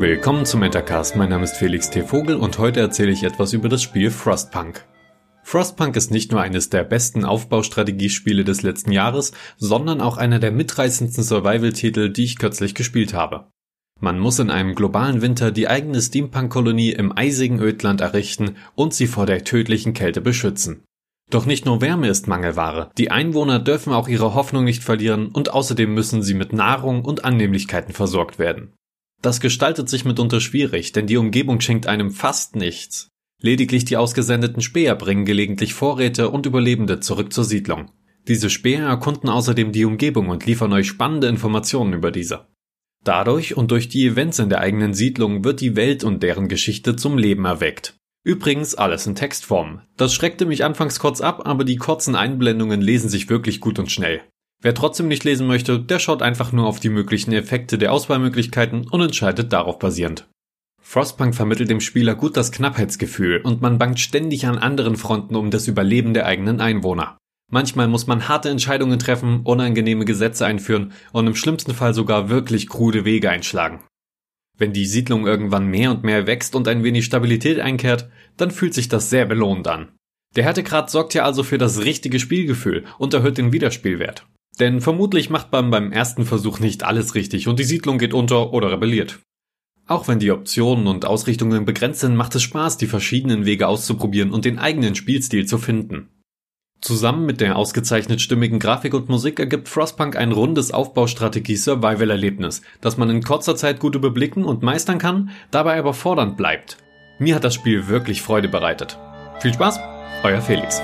Willkommen zum Metacast, mein Name ist Felix T. Vogel und heute erzähle ich etwas über das Spiel Frostpunk. Frostpunk ist nicht nur eines der besten Aufbaustrategiespiele des letzten Jahres, sondern auch einer der mitreißendsten Survival-Titel, die ich kürzlich gespielt habe. Man muss in einem globalen Winter die eigene Steampunk-Kolonie im eisigen Ödland errichten und sie vor der tödlichen Kälte beschützen. Doch nicht nur Wärme ist Mangelware, die Einwohner dürfen auch ihre Hoffnung nicht verlieren und außerdem müssen sie mit Nahrung und Annehmlichkeiten versorgt werden. Das gestaltet sich mitunter schwierig, denn die Umgebung schenkt einem fast nichts. Lediglich die ausgesendeten Späher bringen gelegentlich Vorräte und Überlebende zurück zur Siedlung. Diese Späher erkunden außerdem die Umgebung und liefern euch spannende Informationen über diese. Dadurch und durch die Events in der eigenen Siedlung wird die Welt und deren Geschichte zum Leben erweckt. Übrigens alles in Textform. Das schreckte mich anfangs kurz ab, aber die kurzen Einblendungen lesen sich wirklich gut und schnell. Wer trotzdem nicht lesen möchte, der schaut einfach nur auf die möglichen Effekte der Auswahlmöglichkeiten und entscheidet darauf basierend. Frostpunk vermittelt dem Spieler gut das Knappheitsgefühl und man bangt ständig an anderen Fronten um das Überleben der eigenen Einwohner. Manchmal muss man harte Entscheidungen treffen, unangenehme Gesetze einführen und im schlimmsten Fall sogar wirklich krude Wege einschlagen. Wenn die Siedlung irgendwann mehr und mehr wächst und ein wenig Stabilität einkehrt, dann fühlt sich das sehr belohnt an. Der Härtegrad sorgt ja also für das richtige Spielgefühl und erhöht den Wiederspielwert. Denn vermutlich macht man beim ersten Versuch nicht alles richtig und die Siedlung geht unter oder rebelliert. Auch wenn die Optionen und Ausrichtungen begrenzt sind, macht es Spaß, die verschiedenen Wege auszuprobieren und den eigenen Spielstil zu finden. Zusammen mit der ausgezeichnet stimmigen Grafik und Musik ergibt Frostpunk ein rundes Aufbaustrategie-Survival-Erlebnis, das man in kurzer Zeit gut überblicken und meistern kann, dabei aber fordernd bleibt. Mir hat das Spiel wirklich Freude bereitet. Viel Spaß, euer Felix.